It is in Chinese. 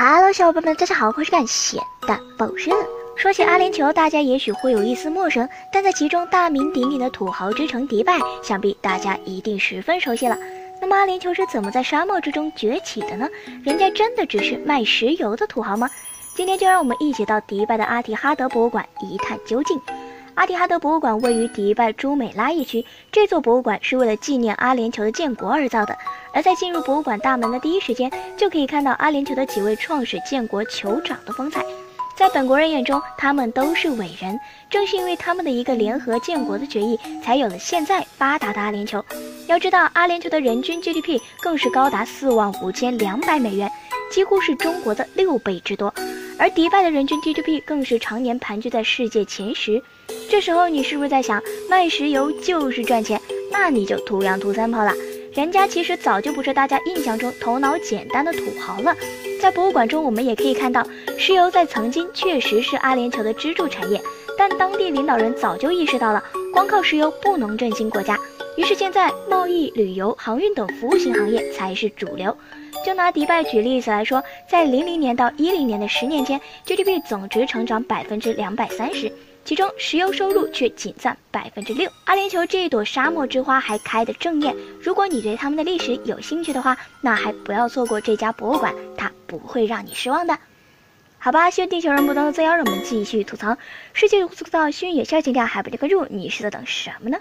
Hello，小伙伴们，大家好，我是敢咸蛋爆热。说起阿联酋，大家也许会有一丝陌生，但在其中大名鼎鼎的土豪之城迪拜，想必大家一定十分熟悉了。那么阿联酋是怎么在沙漠之中崛起的呢？人家真的只是卖石油的土豪吗？今天就让我们一起到迪拜的阿提哈德博物馆一探究竟。阿提哈德博物馆位于迪拜朱美拉一区，这座博物馆是为了纪念阿联酋的建国而造的。而在进入博物馆大门的第一时间，就可以看到阿联酋的几位创始建国酋长的风采。在本国人眼中，他们都是伟人。正是因为他们的一个联合建国的决议，才有了现在发达的阿联酋。要知道，阿联酋的人均 GDP 更是高达四万五千两百美元，几乎是中国的六倍之多。而迪拜的人均 GDP 更是常年盘踞在世界前十。这时候你是不是在想，卖石油就是赚钱？那你就图羊图三炮了。人家其实早就不是大家印象中头脑简单的土豪了。在博物馆中，我们也可以看到，石油在曾经确实是阿联酋的支柱产业，但当地领导人早就意识到了，光靠石油不能振兴国家。于是现在，贸易、旅游、航运等服务型行业才是主流。就拿迪拜举例子来说，在零零年到一零年的十年间，GDP 总值成长百分之两百三十，其中石油收入却仅占百分之六。阿联酋这一朵沙漠之花还开得正艳，如果你对他们的历史有兴趣的话，那还不要错过这家博物馆，它不会让你失望的。好吧，希望地球人不断的造谣，让我们继续吐槽世界如此枯燥，新闻有效情调还不点关注，你是在等什么呢？